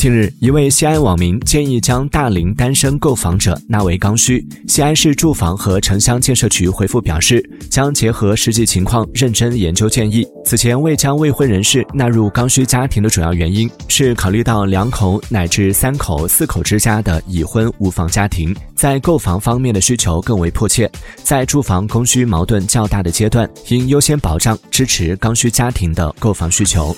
近日一位西安网民建议将大龄单身购房者纳为刚需。西安市住房和城乡建设局回复表示将结合实际情况认真研究建议。此前未将未婚人士纳入刚需家庭的主要原因是考虑到两口乃至三口四口之家的已婚无房家庭在购房方面的需求更为迫切在住房供需矛盾较大的阶段应优先保障支持刚需家庭的购房需求。